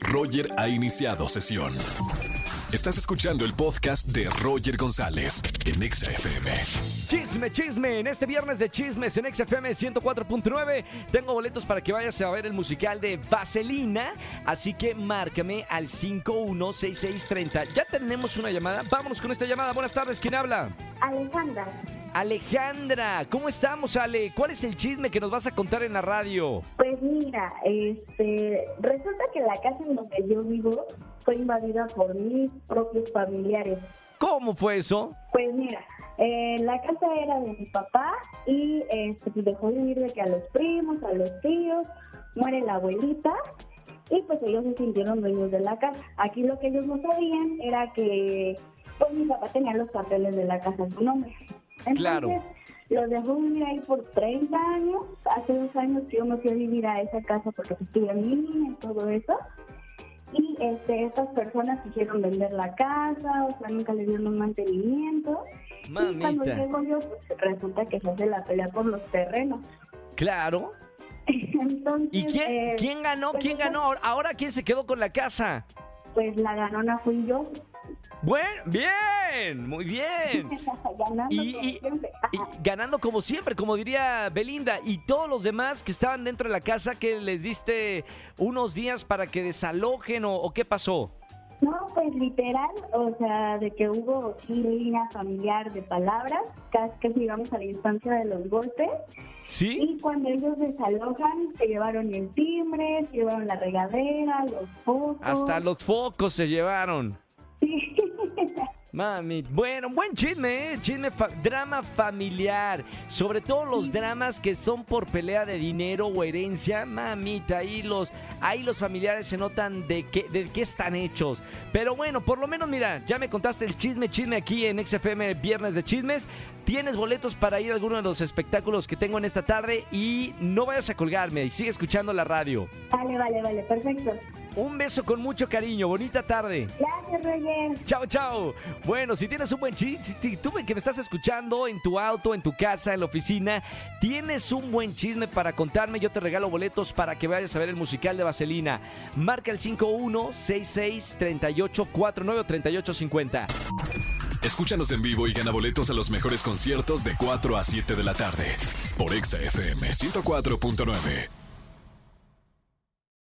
Roger ha iniciado sesión. Estás escuchando el podcast de Roger González en Exa FM. Chisme, chisme, en este viernes de chismes en XFM 104.9 tengo boletos para que vayas a ver el musical de Vaselina, así que márcame al 516630. Ya tenemos una llamada, vámonos con esta llamada. Buenas tardes, ¿quién habla? Alejandra, Alejandra, ¿cómo estamos Ale? ¿Cuál es el chisme que nos vas a contar en la radio? pues mira, este, resulta que la casa en donde yo vivo fue invadida por mis propios familiares. ¿Cómo fue eso? Pues mira, eh, la casa era de mi papá y este, pues dejó de vivir de que a los primos, a los tíos, muere la abuelita y pues ellos se sintieron dueños de la casa. Aquí lo que ellos no sabían era que pues mi papá tenía los papeles de la casa en su nombre. Entonces, Claro. los dejó vivir ahí por 30 años. Hace dos años que yo me fui a vivir a esa casa porque pues, estuve niña y todo eso. Y este, estas personas quisieron vender la casa, o sea, nunca le dieron un mantenimiento. Y cuando Mamita. llego yo, pues resulta que se hace la pelea por los terrenos. Claro. Entonces, ¿Y quién, eh, quién ganó? pues, ¿Quién ganó? Ahora- Ahora, ¿quién se quedó con la casa? Pues la ganona fui yo. Bueno, bien, muy bien. Ganando Y, como y- siempre. y ganando como siempre, como diría Belinda. Y todos los demás que estaban dentro de la casa, que les diste unos días para que desalojen o, o qué pasó? No, pues literal, o sea, de que hubo línea familiar de palabras, casi que llegamos a la distancia de los golpes. ¿Sí? Y cuando ellos desalojan, se llevaron el timbre, se llevaron la regadera, los focos. Hasta los focos se llevaron. Mami, bueno, buen chisme, ¿eh? Chisme, fa- drama familiar. Sobre todo los dramas que son por pelea de dinero o herencia. Mamita, ahí los, ahí los familiares se notan de qué, de qué están hechos. Pero bueno, por lo menos, mira, ya me contaste el chisme, chisme aquí en XFM Viernes de Chismes. Tienes boletos para ir a alguno de los espectáculos que tengo en esta tarde y no vayas a colgarme y sigue escuchando la radio. Vale, vale, vale, perfecto. Un beso con mucho cariño, bonita tarde. Gracias, Roger. Chao, chao. Bueno, si tienes un buen chiste, si tú que me estás escuchando en tu auto, en tu casa, en la oficina, tienes un buen chisme para contarme, yo te regalo boletos para que vayas a ver el musical de Vaselina. Marca el 5166 3849 3850. Escúchanos en vivo y gana boletos a los mejores conciertos de 4 a 7 de la tarde por Exa FM 104.9.